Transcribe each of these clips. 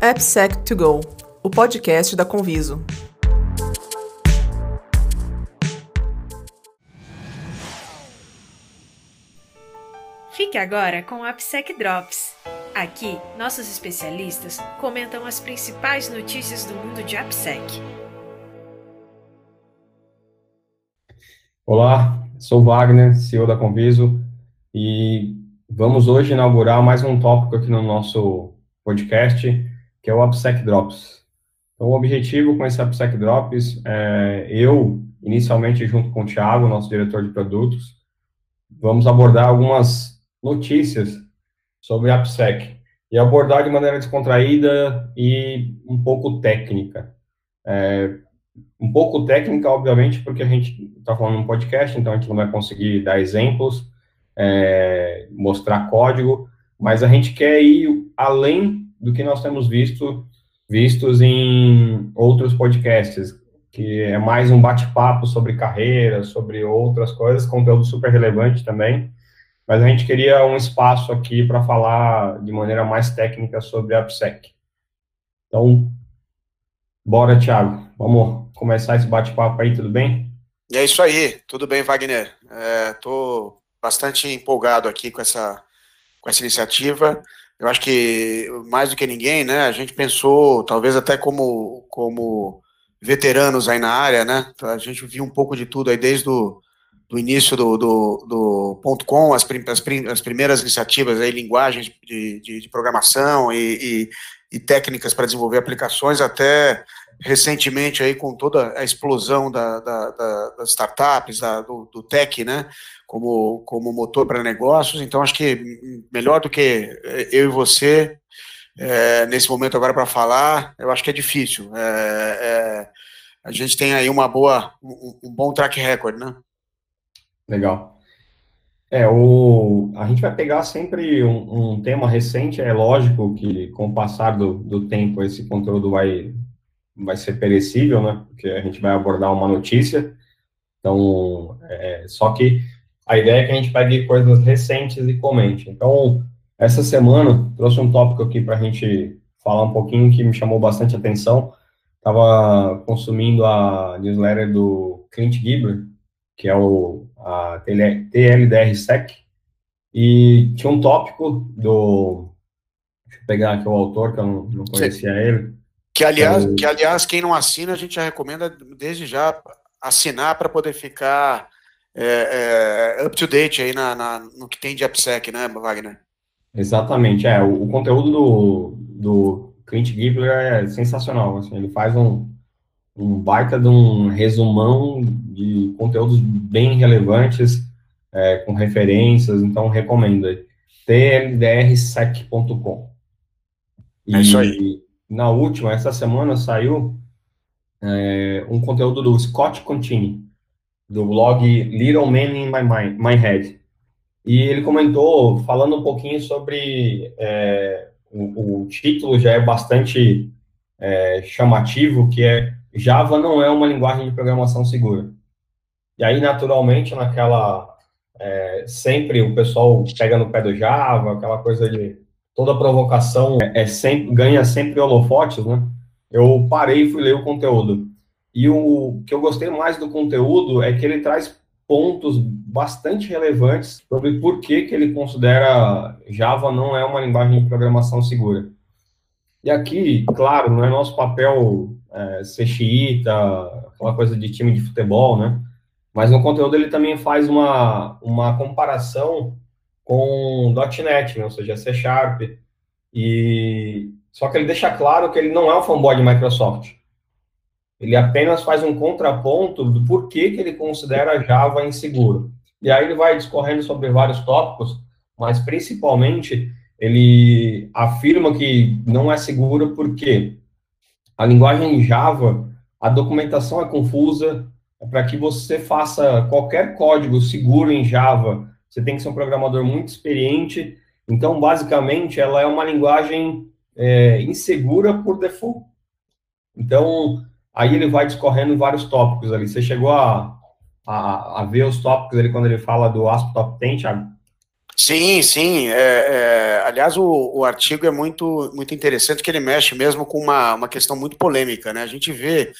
AppSec2Go, o podcast da Conviso. Fique agora com o AppSec Drops. Aqui, nossos especialistas comentam as principais notícias do mundo de AppSec. Olá, sou Wagner, CEO da Conviso, e vamos hoje inaugurar mais um tópico aqui no nosso podcast, que é o AppSec Drops. Então, o objetivo com esse AppSec Drops é eu, inicialmente junto com o Thiago, nosso diretor de produtos, vamos abordar algumas notícias sobre AppSec e abordar de maneira descontraída e um pouco técnica. É, um pouco técnica, obviamente, porque a gente está falando um podcast, então a gente não vai conseguir dar exemplos, é, mostrar código, mas a gente quer ir além do que nós temos visto vistos em outros podcasts, que é mais um bate-papo sobre carreira, sobre outras coisas, conteúdo super relevante também. Mas a gente queria um espaço aqui para falar de maneira mais técnica sobre a AppSec. Então, bora, Thiago. Vamos começar esse bate-papo aí, tudo bem? E é isso aí, tudo bem, Wagner. Estou é, bastante empolgado aqui com essa, com essa iniciativa. Eu acho que, mais do que ninguém, né, a gente pensou, talvez até como, como veteranos aí na área, né, a gente viu um pouco de tudo aí desde o do início do, do, do ponto .com, as, as, as, primeiras iniciativas aí, linguagens de, de, de programação e, e, e técnicas para desenvolver aplicações, até recentemente aí com toda a explosão da, da, da, das startups, do, do, tech, né, como, como motor para negócios, então acho que melhor do que eu e você, é, nesse momento agora para falar, eu acho que é difícil, é, é, a gente tem aí uma boa, um, um bom track record, né. Legal. É, o, a gente vai pegar sempre um, um tema recente, é lógico que com o passar do, do tempo esse conteúdo vai, vai ser perecível, né? Porque a gente vai abordar uma notícia. Então, é, só que a ideia é que a gente pegue coisas recentes e comente. Então, essa semana, trouxe um tópico aqui para a gente falar um pouquinho que me chamou bastante atenção. Estava consumindo a newsletter do Clint Gibber, que é o a TLDR-SEC, e tinha um tópico do. Deixa eu pegar aqui o autor, que eu não, não conhecia Sim. ele. Que aliás, que aliás, quem não assina, a gente já recomenda desde já assinar para poder ficar é, é, up to date aí na, na, no que tem de AppSec, né, Wagner? Exatamente, é. O, o conteúdo do, do Clint Gibler é sensacional. Assim, ele faz um, um baita de um resumão de conteúdos bem relevantes, é, com referências, então recomendo tldrsec.com. É isso aí na última, essa semana, saiu é, um conteúdo do Scott Contini, do blog Little Man in My, My Head. E ele comentou, falando um pouquinho sobre. É, o, o, título já é bastante é, chamativo, que é Java não é uma linguagem de programação segura. E aí, naturalmente, naquela. É, sempre o pessoal pega no pé do Java, aquela coisa de toda provocação é, é sempre, ganha sempre holofotes, né? Eu parei e fui ler o conteúdo. E o que eu gostei mais do conteúdo é que ele traz pontos bastante relevantes sobre por que, que ele considera Java não é uma linguagem de programação segura. E aqui, claro, não é nosso papel é, ser xiita, aquela coisa de time de futebol, né? Mas no conteúdo ele também faz uma, uma comparação com .NET, né? ou seja, C Sharp. E só que ele deixa claro que ele não é um fanboy de Microsoft. Ele apenas faz um contraponto do porquê que ele considera Java inseguro. E aí ele vai discorrendo sobre vários tópicos, mas principalmente ele afirma que não é seguro porque a linguagem Java, a documentação é confusa, é para que você faça qualquer código seguro em Java, você tem que ser um programador muito experiente. Então, basicamente, ela é uma linguagem é, insegura por default. Então, aí ele vai discorrendo vários tópicos ali. Você chegou a, a, a ver os tópicos ali quando ele fala do ASP Top 10, Thiago? Sim, sim. É, é, aliás, o, o, artigo é muito, muito interessante, que ele mexe mesmo com uma, uma questão muito polêmica. Né? A gente vê,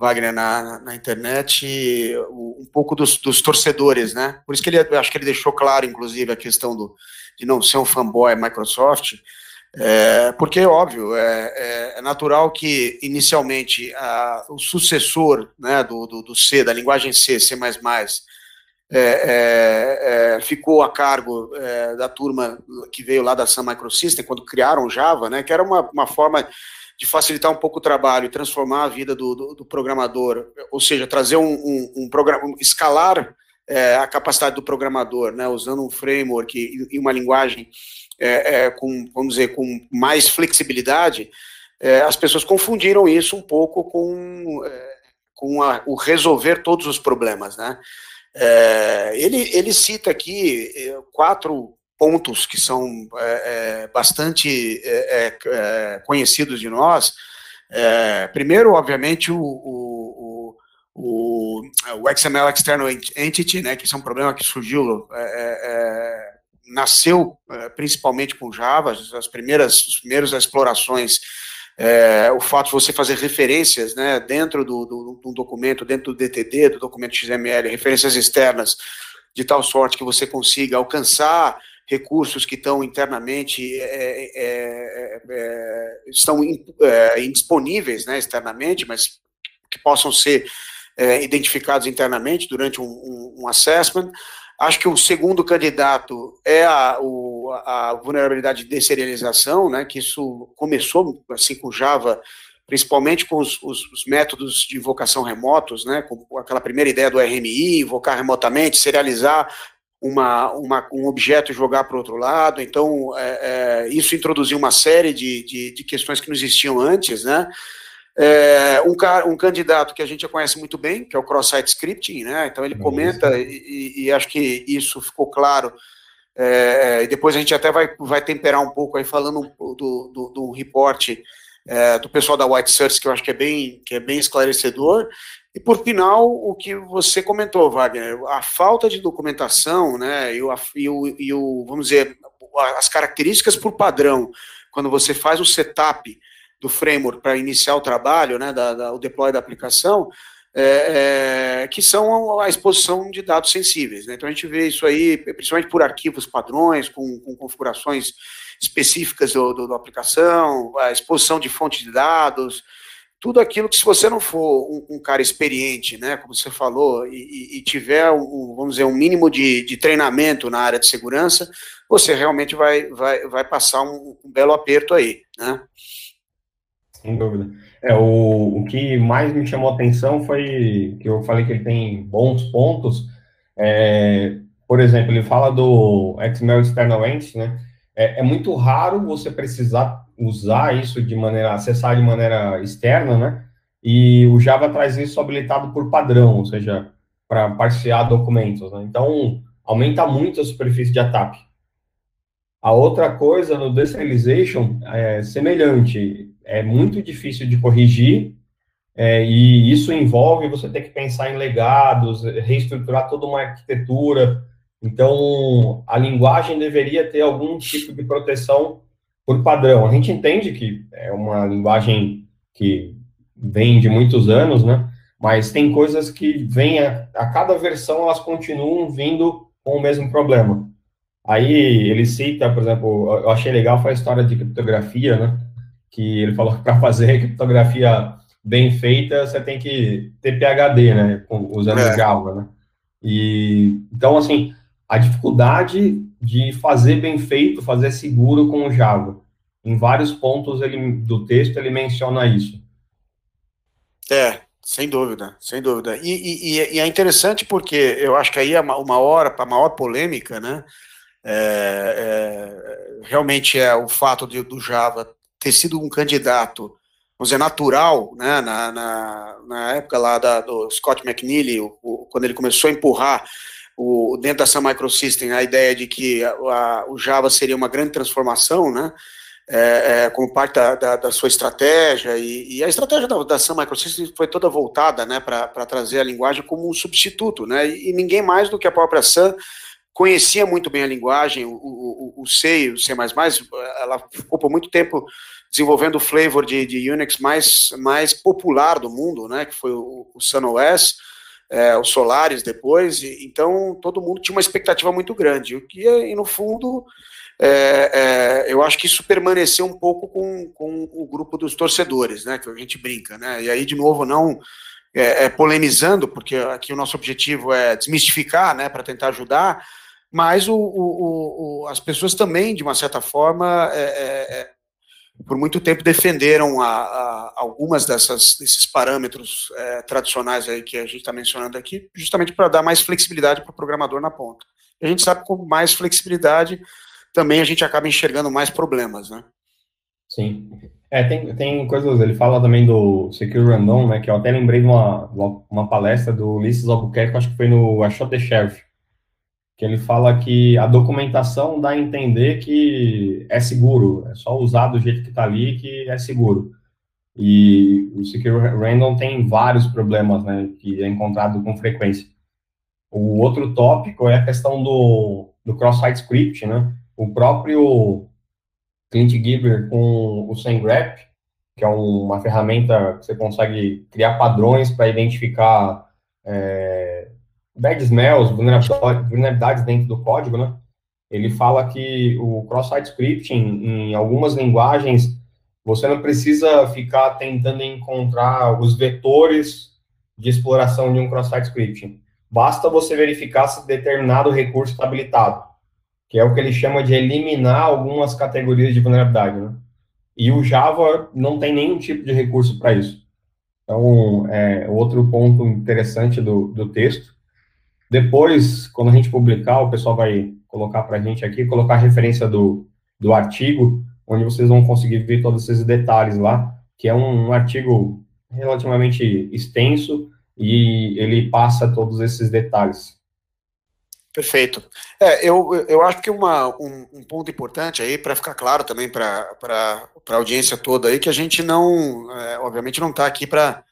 Wagner, na, na internet, um pouco dos, dos, torcedores. Né? Por isso que ele acho que ele deixou claro, inclusive, a questão do, de não ser um fanboy Microsoft. É, porque, óbvio, é, é, é, natural que, inicialmente, a, o sucessor né, do, do, do C, da linguagem C, C++, é, é, é, ficou a cargo da turma que veio lá da Sun Microsystem, quando criaram Java, né, que era uma, uma forma de facilitar um pouco o trabalho e transformar a vida do, do, do programador, ou seja, trazer um, um, um programa, escalar é, a capacidade do programador, né, usando um framework e, e uma linguagem é, com, vamos dizer, com mais flexibilidade, as pessoas confundiram isso um pouco com, com a, o resolver todos os problemas, né, é, ele, ele cita aqui é, quatro pontos que são é, é bastante é, é, conhecidos de nós. primeiro, obviamente, o, o, o, o, XML External Entity, né, que é um problema que surgiu, nasceu principalmente com Java, as primeiras, as primeiras explorações é, o fato de você fazer referências né, dentro do, do, do, documento, dentro do DTD, do documento XML, referências externas, de tal sorte que você consiga alcançar recursos que estão internamente é, é, é, é estão é, indisponíveis né, externamente, mas que possam ser identificados internamente durante um, um, um assessment. Acho que o segundo candidato é a, o, a vulnerabilidade de deserialização, né, que isso começou assim com Java, principalmente com os, os, os, métodos de invocação remotos, né, com aquela primeira ideia do RMI, invocar remotamente, serializar uma, uma, um objeto e jogar para o outro lado. Então, é, é, isso introduziu uma série de, de, de questões que não existiam antes, né, é, um, um, candidato que a gente já conhece muito bem, que é o cross-site scripting, né? Então ele comenta, e, e, acho que isso ficou claro. É, e depois a gente até vai, vai temperar um pouco aí falando do, do, do report é, do pessoal da White Search, que eu acho que é bem, que é bem esclarecedor. E por final, o que você comentou, Wagner, a falta de documentação, né? E o, e o, e o vamos dizer, as características por padrão, quando você faz o setup do framework para iniciar o trabalho, né, da, da, o deploy da aplicação, é, é, que são a exposição de dados sensíveis. Né? Então a gente vê isso aí, principalmente por arquivos padrões, com, com configurações específicas do, do, da aplicação, a exposição de fonte de dados, tudo aquilo que se você não for um, um cara experiente, né, como você falou, e, e tiver, um, vamos dizer, um mínimo de, de, treinamento na área de segurança, você realmente vai, vai, vai passar um, um belo aperto aí, né. Sem dúvida. É, o, o que mais me chamou a atenção foi que eu falei que ele tem bons pontos. É, por exemplo, ele fala do XML External Entity, né? É, é, muito raro você precisar usar isso de maneira, acessar de maneira externa, né? E o Java traz isso habilitado por padrão, ou seja, para parsear documentos, né? Então, aumenta muito a superfície de ataque. A outra coisa no Deserialization é semelhante é muito difícil de corrigir, é, e isso envolve você ter que pensar em legados, reestruturar toda uma arquitetura. Então, a linguagem deveria ter algum tipo de proteção por padrão. A gente entende que é uma linguagem que vem de muitos anos, né? Mas tem coisas que vêm a, a cada versão elas continuam vindo com o mesmo problema. Aí ele cita, por exemplo, eu achei legal foi a história de criptografia, né? que ele falou que para fazer criptografia bem feita, você tem que ter PHD, né, usando é. Java, né? E, então, assim, a dificuldade de fazer bem feito, fazer seguro com o Java. Em vários pontos ele, do texto ele menciona isso. É, sem dúvida, sem dúvida. E, e, e é interessante porque eu acho que aí é uma hora, a maior polêmica, né, é, é, realmente é o fato de, do Java ter sido um candidato, vamos dizer, natural, né, na, na, na época lá da, do Scott McNeely, o, o, quando ele começou a empurrar o, dentro Sun Microsystem a ideia de que a, a, o Java seria uma grande transformação, né, é, é, como parte da, da, da, sua estratégia, e, e a estratégia da, da Sun Microsystems foi toda voltada né, para trazer a linguagem como um substituto, né, e, e ninguém mais do que a própria Sun conhecia muito bem a linguagem, o, o, o C, o C++, ela ficou por muito tempo desenvolvendo o flavor de, de Unix mais, mais popular do mundo, né, que foi o, o SunOS, é, o Solaris depois, e, então todo mundo tinha uma expectativa muito grande, o que, e no fundo, é, é, eu acho que isso permaneceu um pouco com, com o grupo dos torcedores, né, que a gente brinca, né, e aí, de novo, não é, é, polemizando, porque aqui o nosso objetivo é desmistificar, né, para tentar ajudar, mas o, o, o, as pessoas também, de uma certa forma, é, é, é por muito tempo defenderam a, a, algumas dessas, desses parâmetros é, tradicionais aí que a gente está mencionando aqui, justamente para dar mais flexibilidade para o programador na ponta. E a gente sabe que com mais flexibilidade também a gente acaba enxergando mais problemas, né? Sim. É, tem, tem coisas, ele fala também do Secure Random, né, que eu até lembrei de uma, uma palestra do Ulisses Albuquerque, acho que foi no I Shot the Sheriff, que ele fala que a documentação dá a entender que é seguro, é só usar do jeito que está ali que é seguro. E o Secure Random tem vários problemas, né, que é encontrado com frequência. O outro tópico é a questão do, do cross-site script, né, o próprio Clint Giver com o SendGraph, que é uma ferramenta que você consegue criar padrões para identificar é, bad smells, vulnerabilidades dentro do código, né? Ele fala que o cross-site scripting, em algumas linguagens, você não precisa ficar tentando encontrar os vetores de exploração de um cross-site scripting. Basta você verificar se determinado recurso está habilitado que é o que ele chama de eliminar algumas categorias de vulnerabilidade, né? E o Java não tem nenhum tipo de recurso para isso. Então, é outro ponto interessante do, do texto. Depois, quando a gente publicar, o pessoal vai colocar para a gente aqui, colocar a referência do, do artigo, onde vocês vão conseguir ver todos esses detalhes lá, que é um, um artigo relativamente extenso e ele passa todos esses detalhes. Perfeito. É, eu, eu acho que uma, um, um ponto importante aí, para ficar claro também para a audiência toda aí, que a gente não, é, obviamente, não está aqui para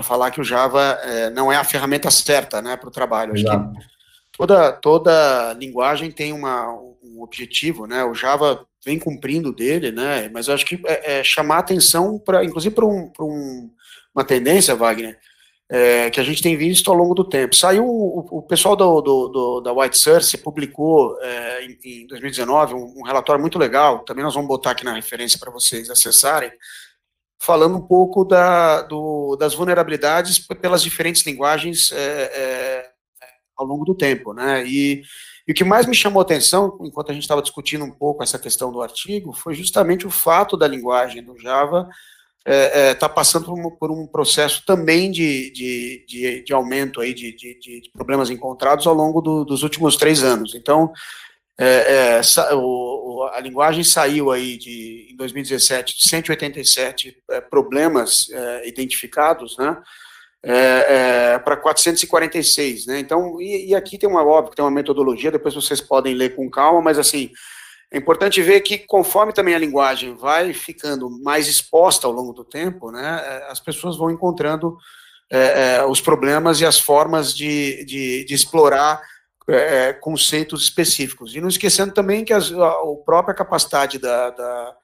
falar que o Java é, não é a ferramenta certa né, para o trabalho. Acho Exato. que toda, toda linguagem tem uma, um objetivo, né? O Java vem cumprindo dele, né? Mas eu acho que é, é chamar atenção, para, inclusive para um, um, uma tendência, Wagner, é, que a gente tem visto ao longo do tempo. Saiu, o, o pessoal do, do, do, da White Source publicou é, em, em, 2019 um, um, relatório muito legal, também nós vamos botar aqui na referência para vocês acessarem, falando um pouco da, do, das vulnerabilidades pelas diferentes linguagens é, é ao longo do tempo, né, e, e o que mais me chamou a atenção, enquanto a gente estava discutindo um pouco essa questão do artigo, foi justamente o fato da linguagem do Java está é, é, passando por um, por um, processo também de, de, de, de aumento aí de, de, problemas encontrados ao longo do, dos últimos três anos. Então, é, é o, a linguagem saiu aí de, em 2017 de 187 é, problemas é, identificados, né, para 446, né, então, e, e, aqui tem uma, óbvio, tem uma metodologia, depois vocês podem ler com calma, mas assim, é importante ver que, conforme também a linguagem vai ficando mais exposta ao longo do tempo, né, é, as pessoas vão encontrando é, é, os problemas e as formas de, de, de explorar é, conceitos específicos. E não esquecendo também que as, a, a própria capacidade da, da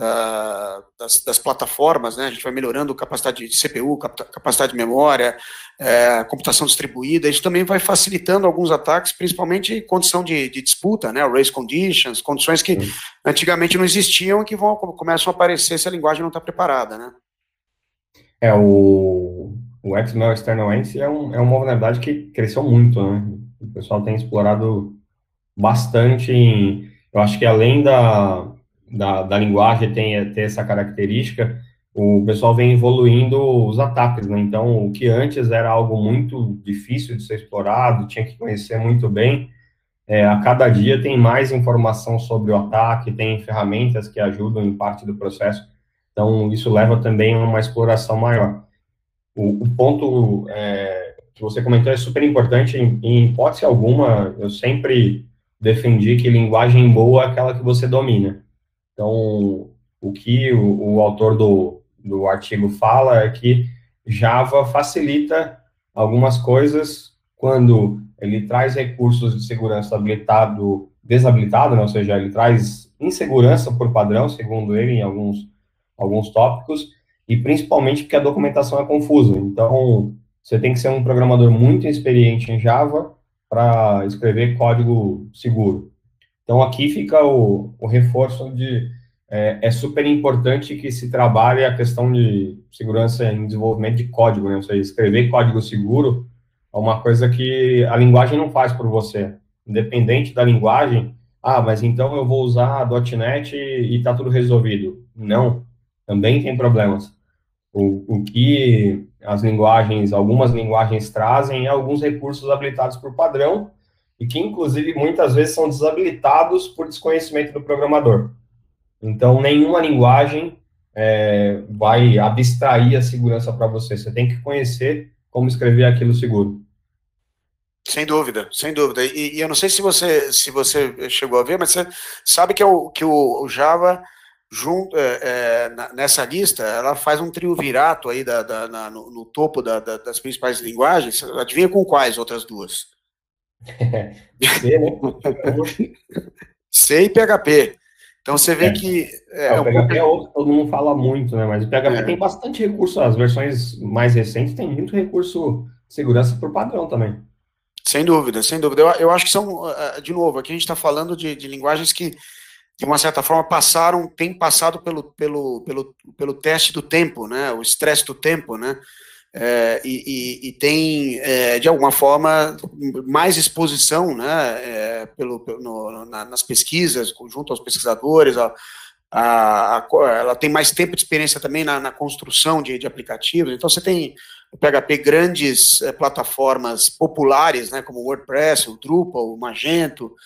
da, das, das, plataformas, né? A gente vai melhorando capacidade de CPU, capacidade de memória, é, computação distribuída. Isso também vai facilitando alguns ataques, principalmente em condição de, de disputa, né? Race conditions, condições que Sim. antigamente não existiam e que vão começam a aparecer se a linguagem não está preparada, né? É o o XML External Ents é, um, é uma vulnerabilidade que cresceu muito, né? O pessoal tem explorado bastante. Em, eu acho que além da da, da linguagem tem ter essa característica, o pessoal vem evoluindo os ataques, né? Então, o que antes era algo muito difícil de ser explorado, tinha que conhecer muito bem, é, a cada dia tem mais informação sobre o ataque, tem ferramentas que ajudam em parte do processo, então isso leva também a uma exploração maior. O, o ponto é, que você comentou é super importante, em, em hipótese alguma, eu sempre defendi que linguagem boa é aquela que você domina. Então, o que o, o autor do, do artigo fala é que Java facilita algumas coisas quando ele traz recursos de segurança habilitado, desabilitado, né? ou seja, ele traz insegurança por padrão, segundo ele, em alguns, alguns tópicos, e principalmente porque a documentação é confusa. Então, você tem que ser um programador muito experiente em Java para escrever código seguro. Então, aqui fica o, o reforço de é, é, super importante que se trabalhe a questão de segurança em desenvolvimento de código, né? Ou seja, escrever código seguro é uma coisa que a linguagem não faz por você. Independente da linguagem, ah, mas então eu vou usar a .NET e está tudo resolvido. Não, também tem problemas. O, o que as linguagens, algumas linguagens trazem alguns recursos habilitados por padrão e que, inclusive, muitas vezes são desabilitados por desconhecimento do programador. Então, nenhuma linguagem é, vai abstrair a segurança para você. Você tem que conhecer como escrever aquilo seguro. Sem dúvida, sem dúvida. E, e, eu não sei se você se você chegou a ver, mas você sabe que, é o, que o Java junto é, é, nessa lista, ela faz um triunvirato aí da, da na, no, no, topo da, da, das principais linguagens. Adivinha com quais outras duas? C, né? C e PHP. Então você vê é. que. É, é o PHP pouco... é outro todo mundo fala muito, né? Mas o PHP é. tem bastante recurso, as versões mais recentes têm muito recurso de segurança por padrão também. Sem dúvida, sem dúvida. Eu, eu acho que são, de novo, aqui a gente está falando de, de linguagens que de uma certa forma, passaram, têm passado pelo, pelo, pelo, pelo teste do tempo, né, o estresse do tempo, né, é, e, e, e, tem, é, de alguma forma, mais exposição, né, é, pelo, no, na, nas pesquisas, junto aos pesquisadores, a, a, a, ela tem mais tempo de experiência também na, na construção de, de, aplicativos, então você tem o PHP grandes é, plataformas populares, né, como o WordPress, o Drupal, o Magento,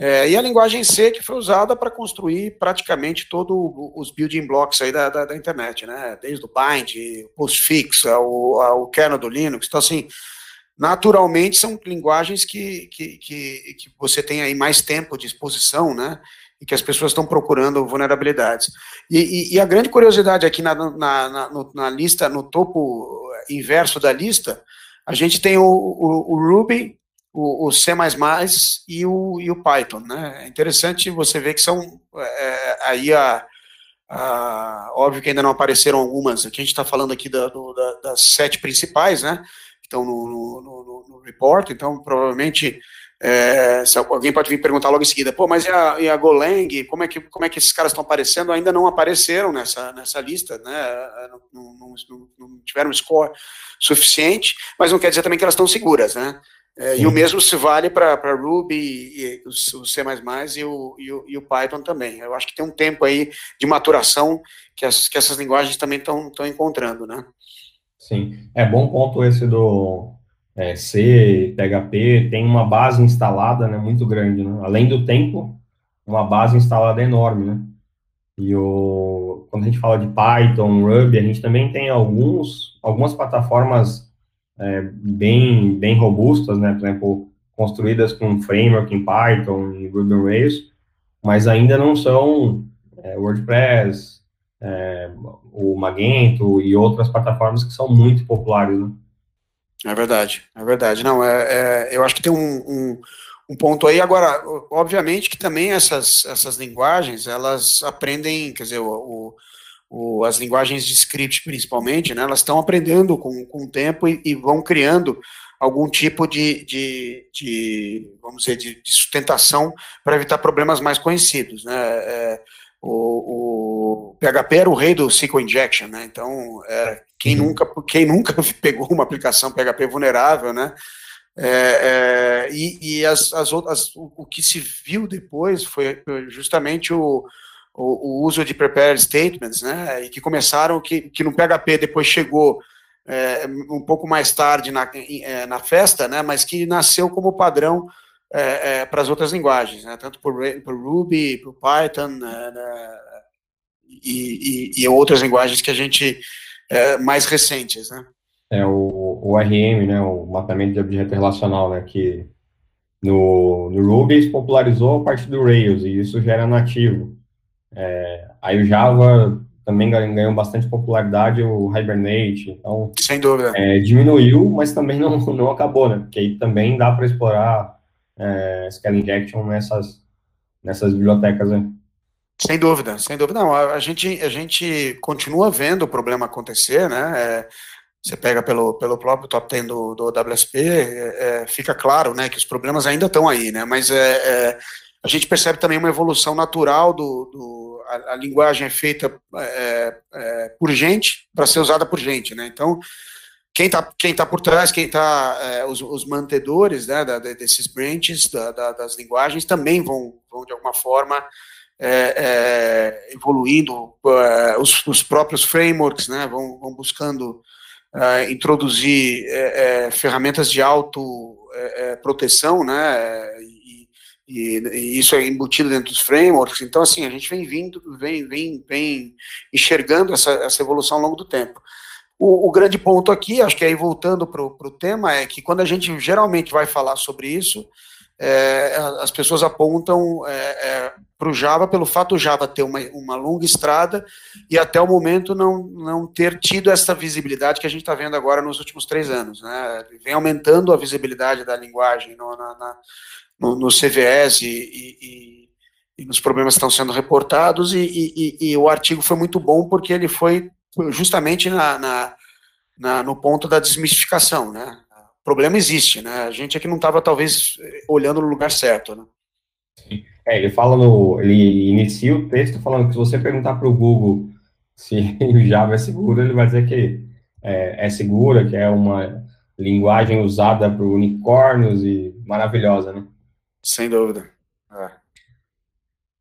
é, e a linguagem C que foi usada para construir praticamente todos os building blocks aí da, da, da, internet, né? Desde o bind, o postfix, ao, ao kernel do Linux. Então, assim, naturalmente são linguagens que, que, que, que você tem aí mais tempo de exposição, né? E que as pessoas estão procurando vulnerabilidades. E, e, e a grande curiosidade aqui na, na, na, na, lista, no topo inverso da lista, a gente tem o, o, o Ruby, o, o C++ e o, e o Python, né? É interessante você ver que são é, aí a, a, óbvio que ainda não apareceram algumas. Aqui a gente está falando aqui da, do, da, das sete principais, né? Estão no, no, no, no report. Então provavelmente é, alguém pode vir perguntar logo em seguida, pô, mas e a, e a Golang, como é, que, como é que esses caras estão aparecendo? Ainda não apareceram nessa, nessa lista, né? Não, não, não, não tiveram score suficiente, mas não quer dizer também que elas estão seguras, né? É, e o mesmo se vale para Ruby, e, o, o C++ e o, e, o, e o Python também. Eu acho que tem um tempo aí de maturação que, as, que essas linguagens também estão encontrando, né? Sim, é bom ponto esse do é, C, PHP, tem uma base instalada né, muito grande, né? Além do tempo, uma base instalada enorme, né? E o, quando a gente fala de Python, Ruby, a gente também tem alguns, algumas plataformas é, bem, bem robustas, né? Por exemplo, construídas com framework em Python e Ruby on Rails, mas ainda não são é, WordPress, é, o Magento e outras plataformas que são muito populares, né? É verdade, é verdade. Não, é, é eu acho que tem um, um, um, ponto aí. Agora, obviamente que também essas, essas linguagens, elas aprendem, quer dizer, o, o o, as linguagens de script, principalmente, né, elas estão aprendendo com, com o tempo e, e vão criando algum tipo de, de, de vamos dizer, de, de sustentação para evitar problemas mais conhecidos, né, é, o, o, PHP era o rei do SQL injection, né, então, é, quem, uhum. nunca, quem nunca pegou uma aplicação PHP vulnerável, né, é, é, e, e as, as outras, o, o que se viu depois foi justamente o, o, o, uso de prepared statements, né, e que começaram, que, que no PHP depois chegou é, um pouco mais tarde na, é, na festa, né, mas que nasceu como padrão é, é para as outras linguagens, né, tanto por, por Ruby, por Python, né, né e, e, e, outras linguagens que a gente, é, mais recentes, né. É o, o RM, né, o mapeamento de objeto relacional, né, que no, no Ruby se popularizou a partir do Rails, e isso já era nativo. É, aí o Java também ganhou bastante popularidade o Hibernate, então... Sem dúvida. É, diminuiu, mas também não, não acabou, né? Porque aí também dá para explorar é, Scala Injection nessas, nessas bibliotecas, né? Sem dúvida, sem dúvida. Não, a, a, gente, a gente continua vendo o problema acontecer, né? É, você pega pelo, pelo próprio top 10 do, do WSP, é, é, fica claro, né, que os problemas ainda estão aí, né? Mas é, é, a gente percebe também uma evolução natural do, do a, a, linguagem é feita é, é, por gente para ser usada por gente, né? Então quem está quem tá por trás, quem está é, os, os, mantedores né, da, desses branches da, da, das linguagens também vão, vão de alguma forma é, é, evoluindo, é, os, os, próprios frameworks né, vão, vão buscando é, introduzir ferramentas de autoproteção, né, e, e, isso é embutido dentro dos frameworks. Então, assim, a gente vem vindo, vem, vem, vem enxergando essa, essa evolução ao longo do tempo. O, o, grande ponto aqui, acho que aí voltando para o tema, é que quando a gente geralmente vai falar sobre isso, é, as pessoas apontam é, é, para o Java pelo fato do Java ter uma, uma longa estrada e até o momento não, não ter tido essa visibilidade que a gente está vendo agora nos últimos três anos. Né? Vem aumentando a visibilidade da linguagem no, na, na, no, no CVS e, e, e, nos problemas que estão sendo reportados, e, e, o artigo foi muito bom porque ele foi justamente na, na, na no ponto da desmistificação, né? O problema existe, né? A gente é que não estava, talvez, olhando no lugar certo, né? É, ele fala no... Ele inicia o texto falando que se você perguntar para o Google se o Java é seguro, ele vai dizer que é, é segura, que é uma linguagem usada por unicórnios e maravilhosa, né? Sem dúvida. É.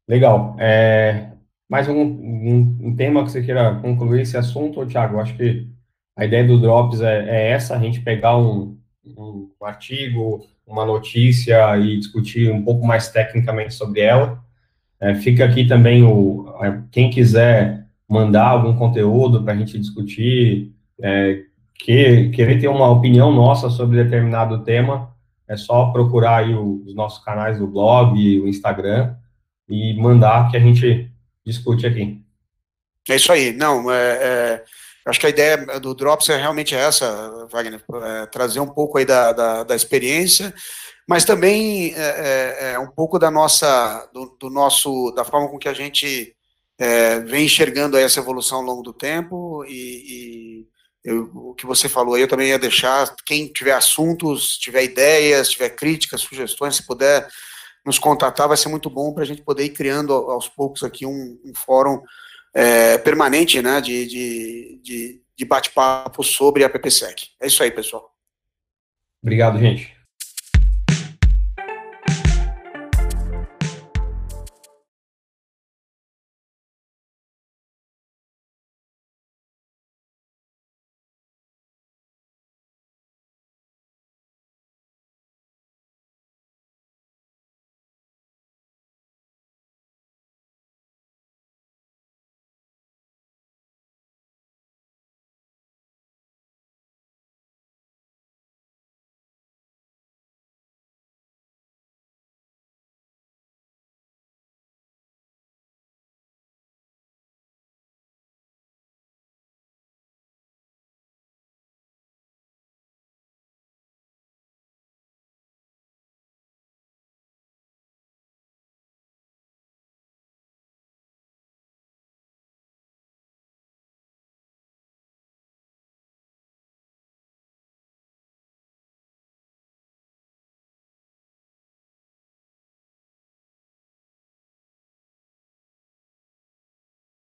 Legal. É, mais um, um, um, tema que você queira concluir esse assunto, Thiago? Acho que a ideia do Drops é, é essa, a gente pegar um, um, artigo, uma notícia e discutir um pouco mais tecnicamente sobre ela. É, fica aqui também o quem quiser mandar algum conteúdo para a gente discutir, é, que, querer ter uma opinião nossa sobre determinado tema, é só procurar aí os nossos canais do blog, o Instagram e mandar que a gente discute aqui. É isso aí. Não, é, é, acho que a ideia do Drops é realmente essa, Wagner, é, trazer um pouco aí da, da, da experiência, mas também é, é, é um pouco da nossa, do, do, nosso, da forma com que a gente é, vem enxergando essa evolução ao longo do tempo e, e eu, o que você falou aí, eu também ia deixar, quem tiver assuntos, tiver ideias, tiver críticas, sugestões, se puder nos contatar, vai ser muito bom para a gente poder ir criando aos poucos aqui um, um fórum é, permanente né, de, de, de, de bate-papo sobre a PPSEC. É isso aí, pessoal. Obrigado, gente.